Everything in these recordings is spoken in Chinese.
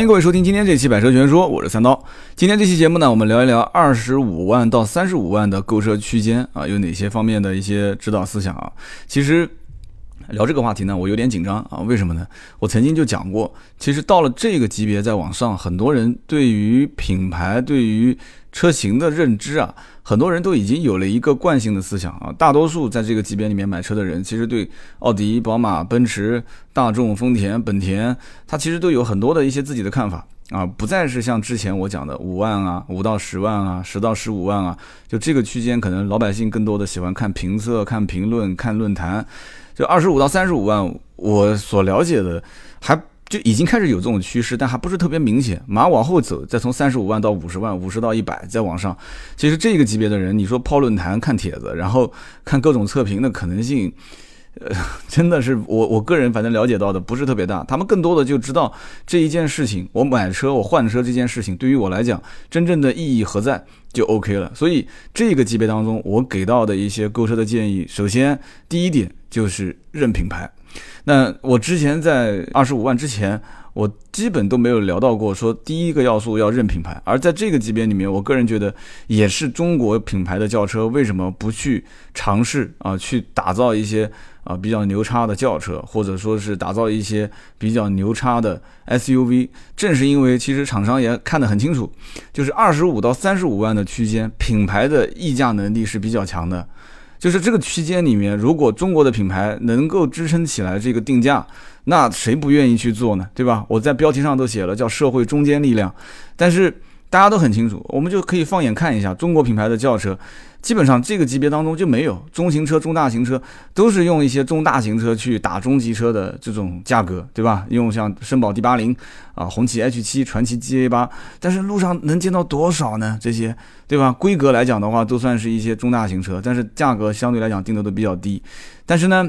欢迎各位收听今天这期《百车全说》，我是三刀。今天这期节目呢，我们聊一聊二十五万到三十五万的购车区间啊，有哪些方面的一些指导思想啊？其实聊这个话题呢，我有点紧张啊。为什么呢？我曾经就讲过，其实到了这个级别再往上，很多人对于品牌、对于车型的认知啊，很多人都已经有了一个惯性的思想啊。大多数在这个级别里面买车的人，其实对奥迪、宝马、奔驰、大众、丰田、本田，他其实都有很多的一些自己的看法啊，不再是像之前我讲的五万啊、五到十万啊、十到十五万啊，就这个区间，可能老百姓更多的喜欢看评测、看评论、看论坛。就二十五到三十五万，我所了解的还。就已经开始有这种趋势，但还不是特别明显。马往后走，再从三十五万到五十万，五十到一百，再往上。其实这个级别的人，你说泡论坛、看帖子，然后看各种测评的可能性，呃，真的是我我个人反正了解到的不是特别大。他们更多的就知道这一件事情，我买车、我换车这件事情对于我来讲真正的意义何在，就 OK 了。所以这个级别当中，我给到的一些购车的建议，首先第一点就是认品牌。那我之前在二十五万之前，我基本都没有聊到过说第一个要素要认品牌，而在这个级别里面，我个人觉得也是中国品牌的轿车为什么不去尝试啊，去打造一些啊比较牛叉的轿车，或者说是打造一些比较牛叉的 SUV，正是因为其实厂商也看得很清楚，就是二十五到三十五万的区间，品牌的溢价能力是比较强的。就是这个区间里面，如果中国的品牌能够支撑起来这个定价，那谁不愿意去做呢？对吧？我在标题上都写了叫社会中坚力量，但是大家都很清楚，我们就可以放眼看一下中国品牌的轿车。基本上这个级别当中就没有中型车、中大型车，都是用一些中大型车去打中级车的这种价格，对吧？用像绅宝 D 八零啊、红旗 H 七、传奇 GA 八，但是路上能见到多少呢？这些，对吧？规格来讲的话，都算是一些中大型车，但是价格相对来讲定的都比较低。但是呢，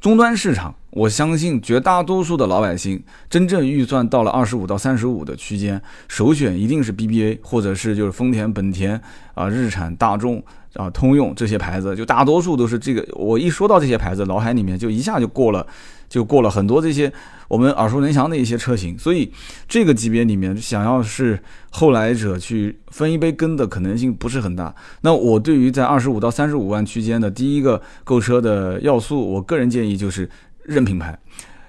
终端市场。我相信绝大多数的老百姓，真正预算到了二十五到三十五的区间，首选一定是 BBA，或者是就是丰田、本田啊、日产、大众啊、通用这些牌子，就大多数都是这个。我一说到这些牌子，脑海里面就一下就过了，就过了很多这些我们耳熟能详的一些车型。所以这个级别里面，想要是后来者去分一杯羹的可能性不是很大。那我对于在二十五到三十五万区间的第一个购车的要素，我个人建议就是。认品牌，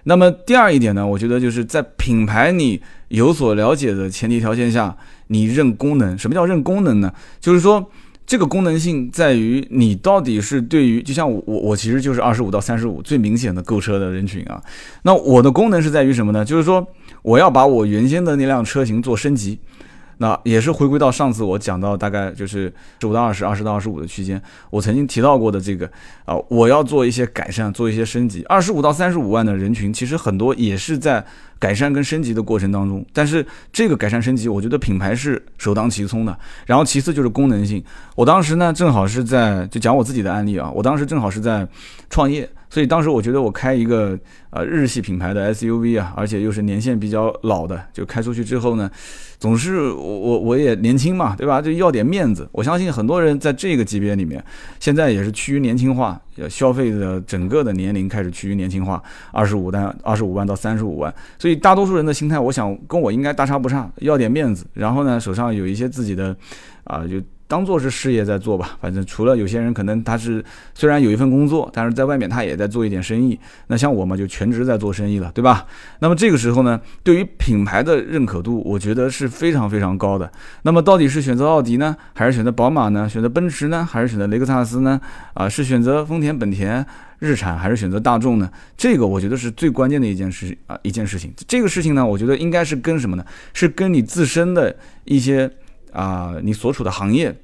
那么第二一点呢？我觉得就是在品牌你有所了解的前提条件下，你认功能。什么叫认功能呢？就是说这个功能性在于你到底是对于，就像我我我其实就是二十五到三十五最明显的购车的人群啊。那我的功能是在于什么呢？就是说我要把我原先的那辆车型做升级。那也是回归到上次我讲到大概就是十五到二十、二十到二十五的区间，我曾经提到过的这个啊，我要做一些改善，做一些升级。二十五到三十五万的人群，其实很多也是在改善跟升级的过程当中。但是这个改善升级，我觉得品牌是首当其冲的。然后其次就是功能性。我当时呢，正好是在就讲我自己的案例啊，我当时正好是在创业。所以当时我觉得我开一个呃日系品牌的 SUV 啊，而且又是年限比较老的，就开出去之后呢，总是我我我也年轻嘛，对吧？就要点面子。我相信很多人在这个级别里面，现在也是趋于年轻化，消费的整个的年龄开始趋于年轻化，二十五到二十五万到三十五万。所以大多数人的心态，我想跟我应该大差不差，要点面子，然后呢，手上有一些自己的啊就。当做是事业在做吧，反正除了有些人可能他是虽然有一份工作，但是在外面他也在做一点生意。那像我嘛，就全职在做生意了，对吧？那么这个时候呢，对于品牌的认可度，我觉得是非常非常高的。那么到底是选择奥迪呢，还是选择宝马呢？选择奔驰呢，还是选择雷克萨斯呢？啊，是选择丰田、本田、日产，还是选择大众呢？这个我觉得是最关键的一件事啊，一件事情。这个事情呢，我觉得应该是跟什么呢？是跟你自身的一些。啊，你所处的行业，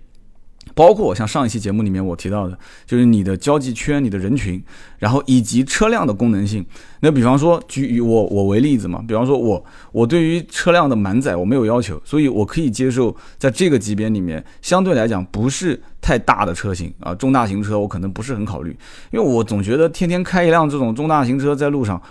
包括像上一期节目里面我提到的，就是你的交际圈、你的人群，然后以及车辆的功能性。那比方说，举以我我为例子嘛，比方说我我对于车辆的满载我没有要求，所以我可以接受在这个级别里面相对来讲不是太大的车型啊，中大型车我可能不是很考虑，因为我总觉得天天开一辆这种中大型车在路上。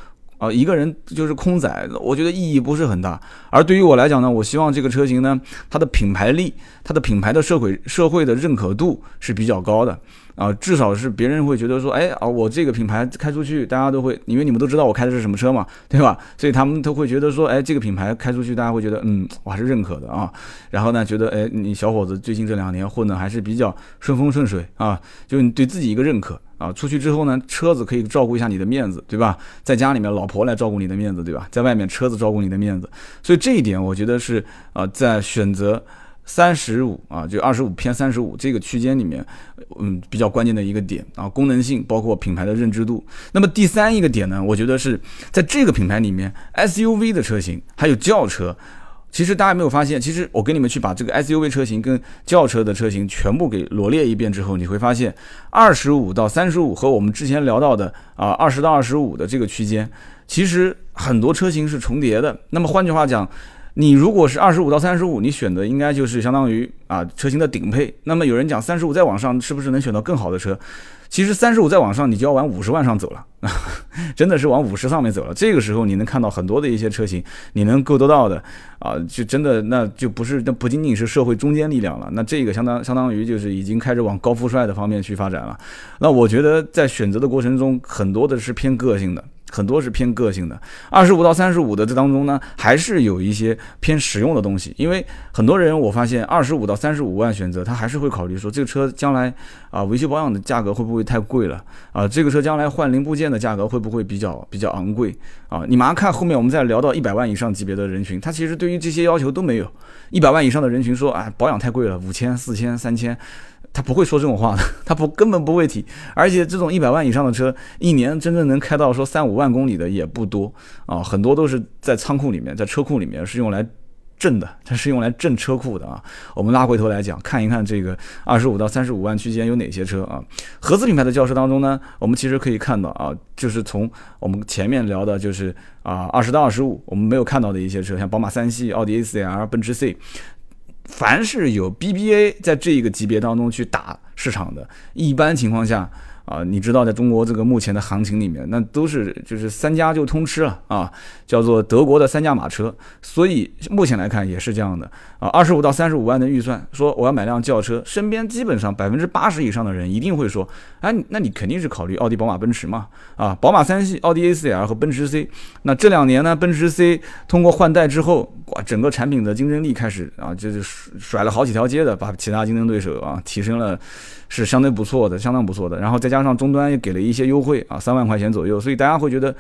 啊，一个人就是空载，我觉得意义不是很大。而对于我来讲呢，我希望这个车型呢，它的品牌力、它的品牌的社会社会的认可度是比较高的。啊，至少是别人会觉得说，哎啊，我这个品牌开出去，大家都会，因为你们都知道我开的是什么车嘛，对吧？所以他们都会觉得说，哎，这个品牌开出去，大家会觉得，嗯，我还是认可的啊。然后呢，觉得，哎，你小伙子最近这两年混的还是比较顺风顺水啊，就你对自己一个认可啊。出去之后呢，车子可以照顾一下你的面子，对吧？在家里面，老婆来照顾你的面子，对吧？在外面，车子照顾你的面子。所以这一点，我觉得是啊，在选择。三十五啊，就二十五偏三十五这个区间里面，嗯，比较关键的一个点啊，功能性包括品牌的认知度。那么第三一个点呢，我觉得是在这个品牌里面，SUV 的车型还有轿车，其实大家没有发现，其实我给你们去把这个 SUV 车型跟轿车的车型全部给罗列一遍之后，你会发现，二十五到三十五和我们之前聊到的啊二十到二十五的这个区间，其实很多车型是重叠的。那么换句话讲。你如果是二十五到三十五，你选的应该就是相当于啊车型的顶配。那么有人讲三十五再往上是不是能选到更好的车？其实三十五再往上你就要往五十万上走了，真的是往五十上面走了。这个时候你能看到很多的一些车型，你能够得到的啊，就真的那就不是那不仅仅是社会中坚力量了，那这个相当相当于就是已经开始往高富帅的方面去发展了。那我觉得在选择的过程中，很多的是偏个性的。很多是偏个性的，二十五到三十五的这当中呢，还是有一些偏实用的东西。因为很多人我发现，二十五到三十五万选择，他还是会考虑说，这个车将来啊维修保养的价格会不会太贵了啊？这个车将来换零部件的价格会不会比较比较昂贵啊？你马上看后面我们再聊到一百万以上级别的人群，他其实对于这些要求都没有。一百万以上的人群说，哎，保养太贵了，五千、四千、三千。他不会说这种话的，他不根本不会提，而且这种一百万以上的车，一年真正能开到说三五万公里的也不多啊，很多都是在仓库里面，在车库里面是用来震的，它 是用来震车库的啊。我们拉回头来讲，看一看这个二十五到三十五万区间有哪些车啊？合资品牌的轿车当中呢，我们其实可以看到啊，就是从我们前面聊的，就是啊二十到二十五，我们没有看到的一些车，像宝马三系、奥迪 A4L、奔驰 C。凡是有 BBA 在这一个级别当中去打市场的，一般情况下。啊，你知道，在中国这个目前的行情里面，那都是就是三家就通吃了啊，叫做德国的三驾马车。所以目前来看也是这样的啊，二十五到三十五万的预算，说我要买辆轿车，身边基本上百分之八十以上的人一定会说，哎，那你肯定是考虑奥迪、宝马、奔驰嘛啊，宝马三系、奥迪 A4L 和奔驰 C。那这两年呢，奔驰 C 通过换代之后，哇，整个产品的竞争力开始啊，就是甩了好几条街的，把其他竞争对手啊提升了。是相对不错的，相当不错的。然后再加加上终端也给了一些优惠啊，三万块钱左右，所以大家会觉得，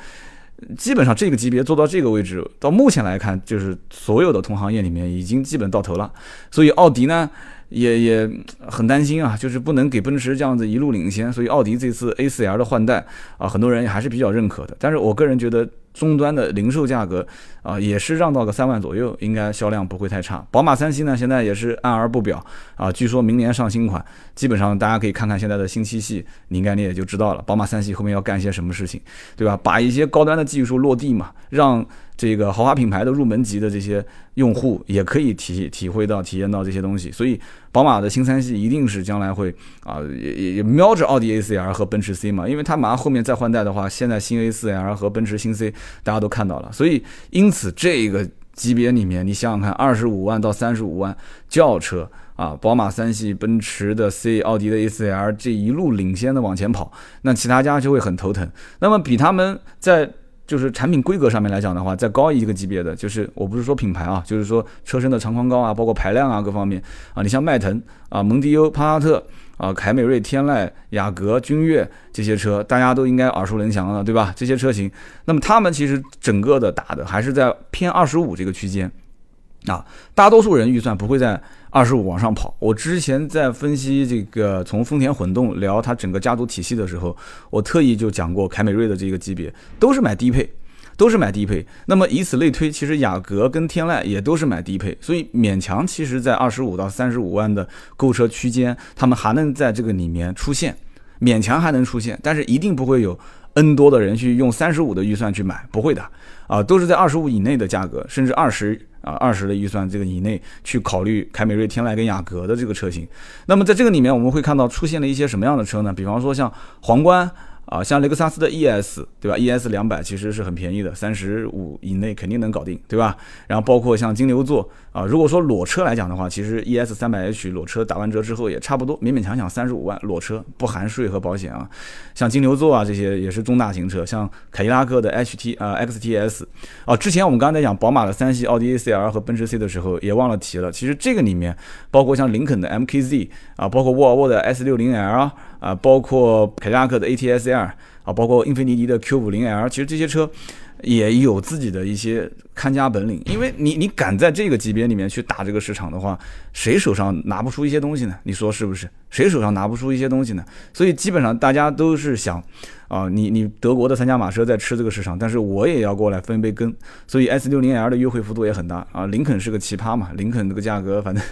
基本上这个级别做到这个位置，到目前来看，就是所有的同行业里面已经基本到头了。所以奥迪呢，也也很担心啊，就是不能给奔驰这样子一路领先。所以奥迪这次 A4L 的换代啊，很多人还是比较认可的。但是我个人觉得。终端的零售价格啊，也是让到个三万左右，应该销量不会太差。宝马三系呢，现在也是按而不表啊，据说明年上新款，基本上大家可以看看现在的新七系，你应该你也就知道了，宝马三系后面要干些什么事情，对吧？把一些高端的技术落地嘛，让。这个豪华品牌的入门级的这些用户也可以体体会到、体验到这些东西，所以宝马的新三系一定是将来会啊，也也瞄着奥迪 A4L 和奔驰 C 嘛，因为它马上后面再换代的话，现在新 A4L 和奔驰新 C 大家都看到了，所以因此这个级别里面，你想想看，二十五万到三十五万轿车啊，宝马三系、奔驰的 C、奥迪的 A4L 这一路领先的往前跑，那其他家就会很头疼。那么比他们在就是产品规格上面来讲的话，再高一个级别的，就是我不是说品牌啊，就是说车身的长宽高啊，包括排量啊各方面啊，你像迈腾啊、蒙迪欧、帕萨特啊、凯美瑞、天籁、雅阁、君越这些车，大家都应该耳熟能详了，对吧？这些车型，那么他们其实整个的打的还是在偏二十五这个区间啊，大多数人预算不会在。二十五往上跑，我之前在分析这个从丰田混动聊它整个家族体系的时候，我特意就讲过凯美瑞的这个级别都是买低配，都是买低配。那么以此类推，其实雅阁跟天籁也都是买低配，所以勉强其实在二十五到三十五万的购车区间，他们还能在这个里面出现，勉强还能出现，但是一定不会有 N 多的人去用三十五的预算去买，不会的啊，都是在二十五以内的价格，甚至二十。啊，二十的预算这个以内去考虑凯美瑞、天籁跟雅阁的这个车型。那么在这个里面，我们会看到出现了一些什么样的车呢？比方说像皇冠。啊，像雷克萨斯的 ES，对吧？ES 两百其实是很便宜的，三十五以内肯定能搞定，对吧？然后包括像金牛座啊，如果说裸车来讲的话，其实 ES 三百 H 裸车打完折之后也差不多，勉勉强强三十五万裸车不含税和保险啊。像金牛座啊这些也是中大型车，像凯迪拉克的 HT 啊 XTS 啊，之前我们刚才讲宝马的三系、奥迪 A4L 和奔驰 C 的时候也忘了提了，其实这个里面包括像林肯的 MKZ 啊，包括沃尔沃的 S60L。啊，包括凯迪拉克的 ATS-R 啊，包括英菲尼迪的 Q50L，其实这些车也有自己的一些看家本领。因为你你敢在这个级别里面去打这个市场的话，谁手上拿不出一些东西呢？你说是不是？谁手上拿不出一些东西呢？所以基本上大家都是想。啊，你你德国的三驾马车在吃这个市场，但是我也要过来分一杯羹，所以 S 六零 L 的优惠幅度也很大啊。林肯是个奇葩嘛，林肯这个价格反正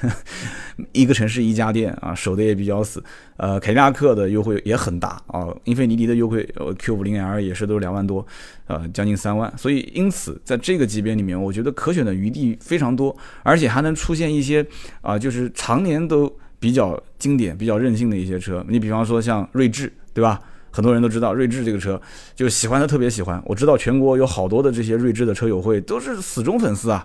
一个城市一家店啊，守的也比较死。呃，凯迪拉克的优惠也很大啊，英菲尼迪的优惠 Q 五零 L 也是都两万多，呃，将近三万。所以因此在这个级别里面，我觉得可选的余地非常多，而且还能出现一些啊，就是常年都比较经典、比较任性的一些车。你比方说像锐志，对吧？很多人都知道锐志这个车，就喜欢的特别喜欢。我知道全国有好多的这些锐志的车友会都是死忠粉丝啊。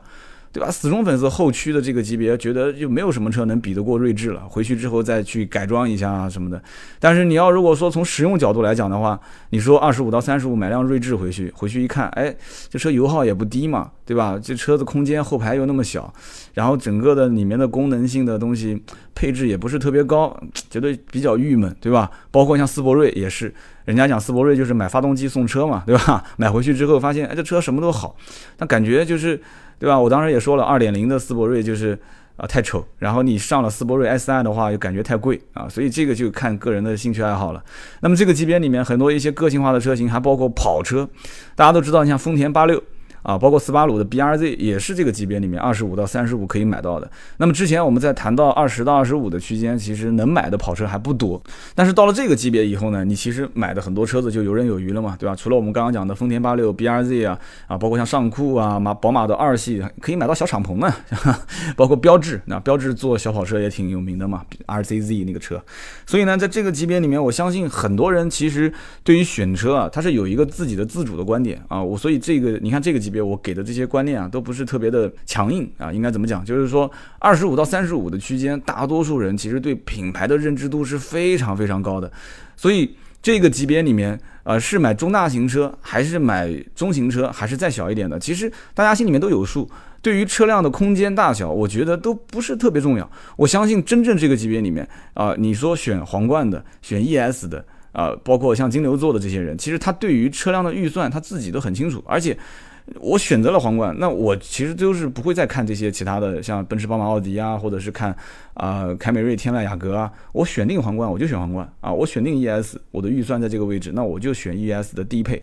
对吧？死忠粉丝后驱的这个级别，觉得就没有什么车能比得过锐志了。回去之后再去改装一下啊什么的。但是你要如果说从实用角度来讲的话，你说二十五到三十五买辆锐志回去，回去一看，哎，这车油耗也不低嘛，对吧？这车子空间后排又那么小，然后整个的里面的功能性的东西配置也不是特别高，觉得比较郁闷，对吧？包括像斯铂瑞也是，人家讲斯铂瑞就是买发动机送车嘛，对吧？买回去之后发现，哎，这车什么都好，但感觉就是。对吧？我当时也说了，二点零的斯铂瑞就是啊太丑，然后你上了斯铂瑞 SI 的话又感觉太贵啊，所以这个就看个人的兴趣爱好了。那么这个级别里面很多一些个性化的车型，还包括跑车，大家都知道，你像丰田八六。啊，包括斯巴鲁的 B R Z 也是这个级别里面二十五到三十五可以买到的。那么之前我们在谈到二十到二十五的区间，其实能买的跑车还不多。但是到了这个级别以后呢，你其实买的很多车子就游刃有余了嘛，对吧？除了我们刚刚讲的丰田八六 B R Z 啊，啊，包括像尚酷啊、马宝马的二系可以买到小敞篷呢，包括标致，那标致做小跑车也挺有名的嘛，R Z Z 那个车。所以呢，在这个级别里面，我相信很多人其实对于选车啊，他是有一个自己的自主的观点啊。我所以这个你看这个级别。我给的这些观念啊，都不是特别的强硬啊，应该怎么讲？就是说，二十五到三十五的区间，大多数人其实对品牌的认知度是非常非常高的。所以这个级别里面，呃，是买中大型车，还是买中型车，还是再小一点的？其实大家心里面都有数。对于车辆的空间大小，我觉得都不是特别重要。我相信真正这个级别里面啊，你说选皇冠的，选 ES 的，啊，包括像金牛座的这些人，其实他对于车辆的预算他自己都很清楚，而且。我选择了皇冠，那我其实就是不会再看这些其他的，像奔驰、宝马、奥迪啊，或者是看啊凯美瑞、天籁、雅阁啊。我选定皇冠，我就选皇冠啊。我选定 ES，我的预算在这个位置，那我就选 ES 的低配。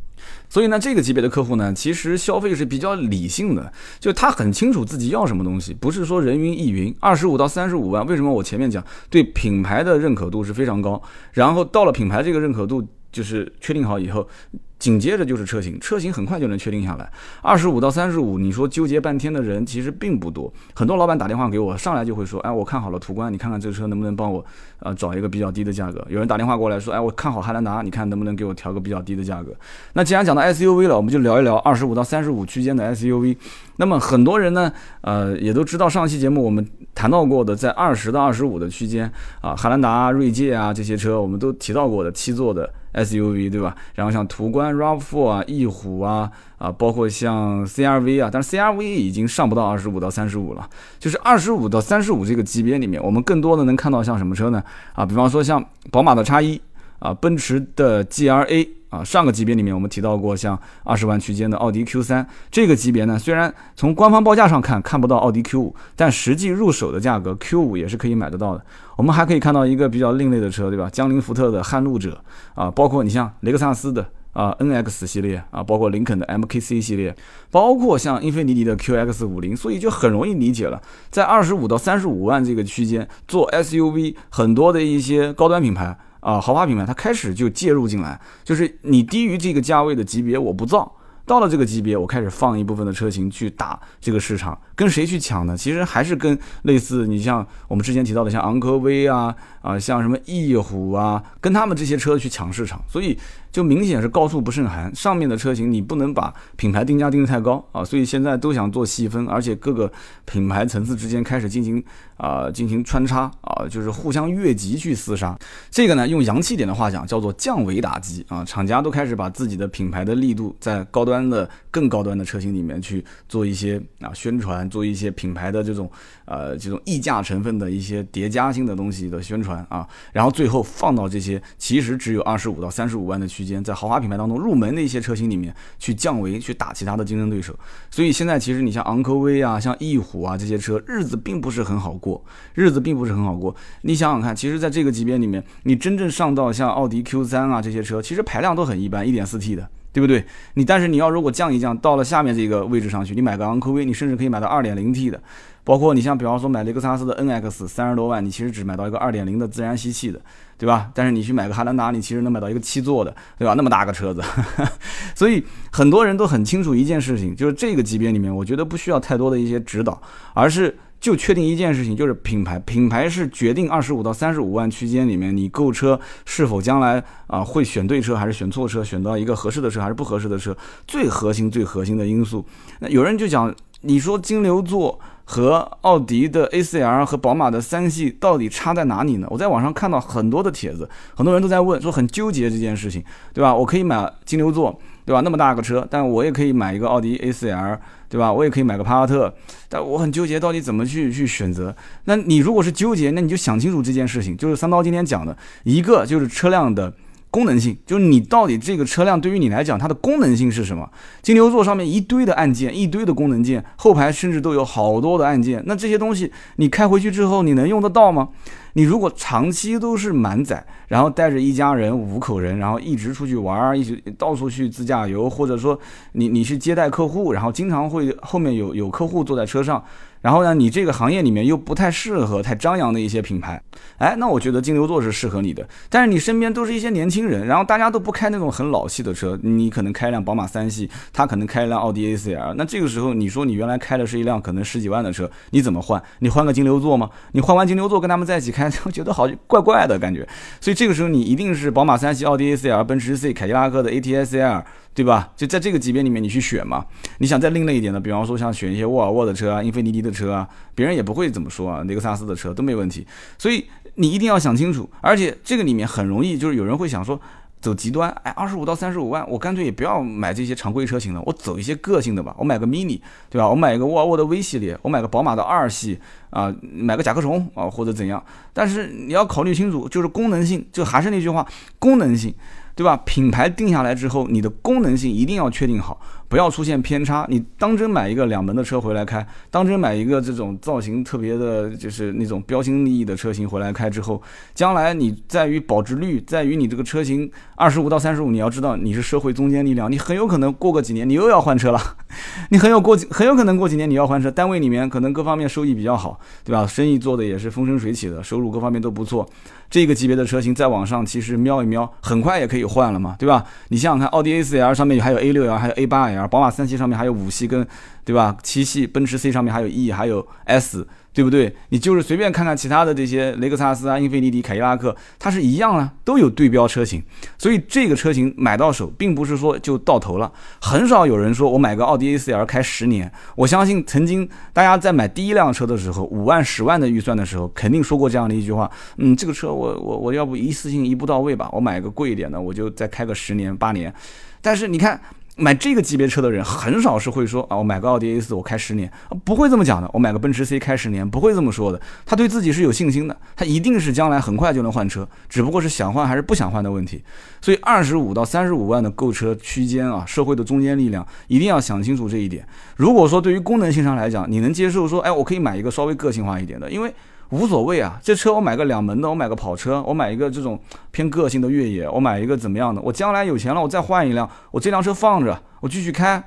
所以呢，这个级别的客户呢，其实消费是比较理性的，就他很清楚自己要什么东西，不是说人云亦云。二十五到三十五万，为什么我前面讲对品牌的认可度是非常高？然后到了品牌这个认可度就是确定好以后。紧接着就是车型，车型很快就能确定下来。二十五到三十五，你说纠结半天的人其实并不多。很多老板打电话给我，上来就会说：“哎，我看好了途观，你看看这车能不能帮我呃找一个比较低的价格。”有人打电话过来说：“哎，我看好汉兰达，你看能不能给我调个比较低的价格？”那既然讲到 SUV 了，我们就聊一聊二十五到三十五区间的 SUV。那么很多人呢，呃，也都知道上期节目我们谈到过的，在二十到二十五的区间啊，汉兰达、锐界啊这些车，我们都提到过的七座的。SUV 对吧？然后像途观、RAV4 啊、翼虎啊啊，包括像 CRV 啊，但是 CRV 已经上不到二十五到三十五了，就是二十五到三十五这个级别里面，我们更多的能看到像什么车呢？啊，比方说像宝马的叉一啊，奔驰的 GLA。啊，上个级别里面我们提到过，像二十万区间的奥迪 Q 三这个级别呢，虽然从官方报价上看看不到奥迪 Q 五，但实际入手的价格 Q 五也是可以买得到的。我们还可以看到一个比较另类的车，对吧？江铃福特的撼路者啊，包括你像雷克萨斯的啊 NX 系列啊，包括林肯的 MKC 系列，包括像英菲尼迪的 QX 五零，所以就很容易理解了，在二十五到三十五万这个区间做 SUV，很多的一些高端品牌。啊，豪华品牌它开始就介入进来，就是你低于这个价位的级别我不造，到了这个级别我开始放一部分的车型去打这个市场，跟谁去抢呢？其实还是跟类似你像我们之前提到的像昂科威啊啊，像什么翼虎啊，跟他们这些车去抢市场，所以。就明显是高处不胜寒，上面的车型你不能把品牌定价定得太高啊，所以现在都想做细分，而且各个品牌层次之间开始进行啊进行穿插啊，就是互相越级去厮杀。这个呢，用洋气点的话讲，叫做降维打击啊，厂家都开始把自己的品牌的力度在高端的更高端的车型里面去做一些啊宣传，做一些品牌的这种呃这种溢价成分的一些叠加性的东西的宣传啊，然后最后放到这些其实只有二十五到三十五万的区。间在豪华品牌当中入门的一些车型里面去降维去打其他的竞争对手，所以现在其实你像昂科威啊、像翼虎啊这些车日子并不是很好过，日子并不是很好过。你想想看，其实在这个级别里面，你真正上到像奥迪 Q3 啊这些车，其实排量都很一般，1.4T 的，对不对？你但是你要如果降一降到了下面这个位置上去，你买个昂科威，你甚至可以买到 2.0T 的，包括你像比方说买雷克萨斯的 NX 三十多万，你其实只买到一个2.0的自然吸气的。对吧？但是你去买个汉兰达，你其实能买到一个七座的，对吧？那么大个车子，所以很多人都很清楚一件事情，就是这个级别里面，我觉得不需要太多的一些指导，而是就确定一件事情，就是品牌，品牌是决定二十五到三十五万区间里面你购车是否将来啊会选对车还是选错车，选到一个合适的车还是不合适的车，最核心最核心的因素。那有人就讲，你说金牛座。和奥迪的 A4L 和宝马的三系到底差在哪里呢？我在网上看到很多的帖子，很多人都在问，说很纠结这件事情，对吧？我可以买金牛座，对吧？那么大个车，但我也可以买一个奥迪 A4L，对吧？我也可以买个帕萨特，但我很纠结到底怎么去去选择。那你如果是纠结，那你就想清楚这件事情，就是三刀今天讲的一个就是车辆的。功能性就是你到底这个车辆对于你来讲，它的功能性是什么？金牛座上面一堆的按键，一堆的功能键，后排甚至都有好多的按键。那这些东西你开回去之后，你能用得到吗？你如果长期都是满载，然后带着一家人五口人，然后一直出去玩儿，一直到处去自驾游，或者说你你去接待客户，然后经常会后面有有客户坐在车上。然后呢，你这个行业里面又不太适合太张扬的一些品牌，哎，那我觉得金牛座是适合你的。但是你身边都是一些年轻人，然后大家都不开那种很老气的车，你可能开一辆宝马三系，他可能开一辆奥迪 A4L。那这个时候你说你原来开的是一辆可能十几万的车，你怎么换？你换个金牛座吗？你换完金牛座跟他们在一起开，我觉得好怪怪的感觉。所以这个时候你一定是宝马三系、奥迪 A4L、奔驰 C、凯迪拉克的 ATS-L。对吧？就在这个级别里面，你去选嘛。你想再另类一点的，比方说像选一些沃尔沃的车啊、英菲尼迪的车啊，别人也不会怎么说啊。雷克萨斯的车都没问题。所以你一定要想清楚。而且这个里面很容易，就是有人会想说，走极端，哎，二十五到三十五万，我干脆也不要买这些常规车型了，我走一些个性的吧。我买个 mini，对吧？我买一个沃尔沃的 V 系列，我买个宝马的二系啊，买个甲壳虫啊，或者怎样。但是你要考虑清楚，就是功能性，就还是那句话，功能性。对吧？品牌定下来之后，你的功能性一定要确定好。不要出现偏差。你当真买一个两门的车回来开，当真买一个这种造型特别的，就是那种标新立异的车型回来开之后，将来你在于保值率，在于你这个车型二十五到三十五，你要知道你是社会中坚力量，你很有可能过个几年你又要换车了，你很有过很有可能过几年你要换车，单位里面可能各方面收益比较好，对吧？生意做的也是风生水起的，收入各方面都不错，这个级别的车型再往上，其实瞄一瞄，很快也可以换了嘛，对吧？你想想看，奥迪 A4L 上面还有 A6L，还有 A8L。宝马三系上面还有五系跟，对吧？七系，奔驰 C 上面还有 E，还有 S。对不对？你就是随便看看其他的这些雷克萨斯啊、英菲尼迪、凯迪拉克，它是一样啊，都有对标车型。所以这个车型买到手，并不是说就到头了。很少有人说我买个奥迪 A4L 开十年。我相信曾经大家在买第一辆车的时候，五万、十万的预算的时候，肯定说过这样的一句话：嗯，这个车我我我要不一次性一步到位吧，我买个贵一点的，我就再开个十年八年。但是你看。买这个级别车的人很少是会说啊，我买个奥迪 A4 我开十年，不会这么讲的。我买个奔驰 C 开十年，不会这么说的。他对自己是有信心的，他一定是将来很快就能换车，只不过是想换还是不想换的问题。所以二十五到三十五万的购车区间啊，社会的中坚力量一定要想清楚这一点。如果说对于功能性上来讲，你能接受说，哎，我可以买一个稍微个性化一点的，因为。无所谓啊，这车我买个两门的，我买个跑车，我买一个这种偏个性的越野，我买一个怎么样的？我将来有钱了，我再换一辆，我这辆车放着，我继续开。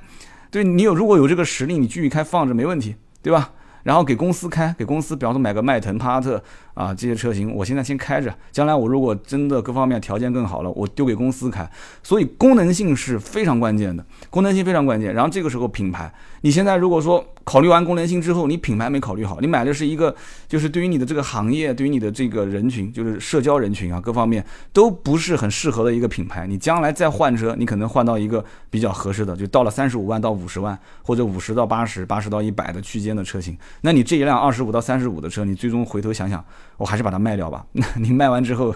对你有如果有这个实力，你继续开放着没问题，对吧？然后给公司开，给公司，比方说买个迈腾、帕萨特啊，这些车型我现在先开着，将来我如果真的各方面条件更好了，我丢给公司开。所以功能性是非常关键的，功能性非常关键。然后这个时候品牌，你现在如果说考虑完功能性之后，你品牌没考虑好，你买的是一个就是对于你的这个行业，对于你的这个人群，就是社交人群啊，各方面都不是很适合的一个品牌。你将来再换车，你可能换到一个比较合适的，就到了三十五万到五十万，或者五十到八十八十到一百的区间的车型。那你这一辆二十五到三十五的车，你最终回头想想。我还是把它卖掉吧。那 你卖完之后，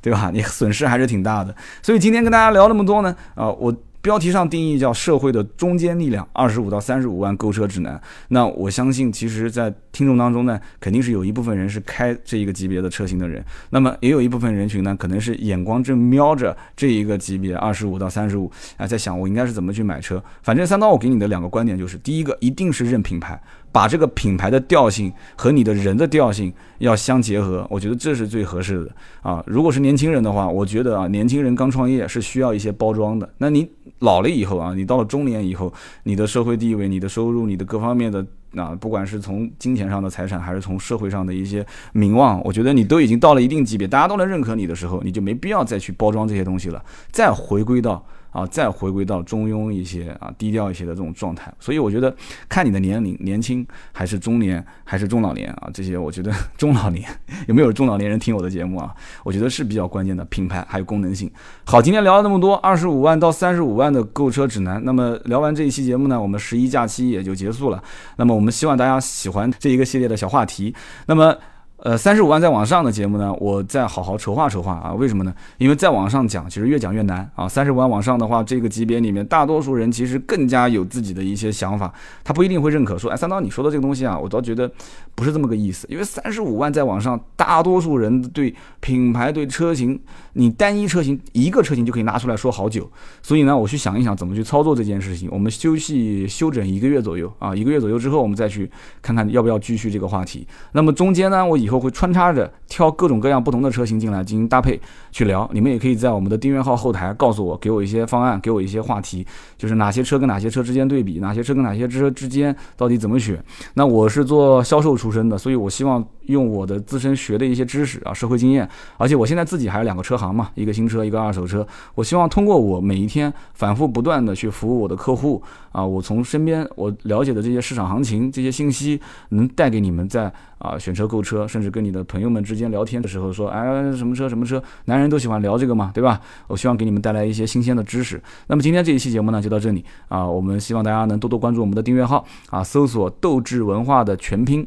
对吧？你损失还是挺大的。所以今天跟大家聊那么多呢，啊，我标题上定义叫社会的中坚力量，二十五到三十五万购车指南。那我相信，其实，在听众当中呢，肯定是有一部分人是开这一个级别的车型的人，那么也有一部分人群呢，可能是眼光正瞄着这一个级别二十五到三十五，啊，在想我应该是怎么去买车。反正三刀，我给你的两个观点就是：第一个，一定是认品牌。把这个品牌的调性和你的人的调性要相结合，我觉得这是最合适的啊。如果是年轻人的话，我觉得啊，年轻人刚创业是需要一些包装的。那你老了以后啊，你到了中年以后，你的社会地位、你的收入、你的各方面的啊，不管是从金钱上的财产，还是从社会上的一些名望，我觉得你都已经到了一定级别，大家都能认可你的时候，你就没必要再去包装这些东西了，再回归到。啊，再回归到中庸一些啊，低调一些的这种状态，所以我觉得看你的年龄，年轻还是中年还是中老年啊，这些我觉得 中老年有没有中老年人听我的节目啊？我觉得是比较关键的，品牌还有功能性。好，今天聊了那么多，二十五万到三十五万的购车指南。那么聊完这一期节目呢，我们十一假期也就结束了。那么我们希望大家喜欢这一个系列的小话题。那么。呃，三十五万再往上的节目呢，我再好好筹划筹划啊？为什么呢？因为再往上讲，其实越讲越难啊。三十五万往上的话，这个级别里面，大多数人其实更加有自己的一些想法，他不一定会认可。说，哎，三刀你说的这个东西啊，我倒觉得不是这么个意思。因为三十五万再往上，大多数人对品牌、对车型，你单一车型一个车型就可以拿出来说好久。所以呢，我去想一想怎么去操作这件事情。我们休息休整一个月左右啊，一个月左右之后，我们再去看看要不要继续这个话题。那么中间呢，我以后。会穿插着挑各种各样不同的车型进来进行搭配去聊，你们也可以在我们的订阅号后台告诉我，给我一些方案，给我一些话题，就是哪些车跟哪些车之间对比，哪些车跟哪些车之间到底怎么选。那我是做销售出身的，所以我希望用我的自身学的一些知识啊，社会经验，而且我现在自己还有两个车行嘛，一个新车，一个二手车。我希望通过我每一天反复不断的去服务我的客户啊，我从身边我了解的这些市场行情这些信息，能带给你们在啊选车购车，甚至跟你的朋友们之间聊天的时候说，哎，什么车什么车，男人都喜欢聊这个嘛，对吧？我希望给你们带来一些新鲜的知识。那么今天这一期节目呢，就到这里啊。我们希望大家能多多关注我们的订阅号啊，搜索“斗志文化”的全拼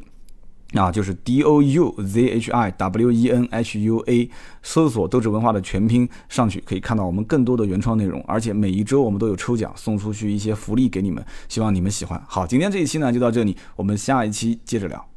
啊，就是 D O U Z H I W E N H U A，搜索“斗志文化”的全拼上去，可以看到我们更多的原创内容，而且每一周我们都有抽奖，送出去一些福利给你们，希望你们喜欢。好，今天这一期呢就到这里，我们下一期接着聊。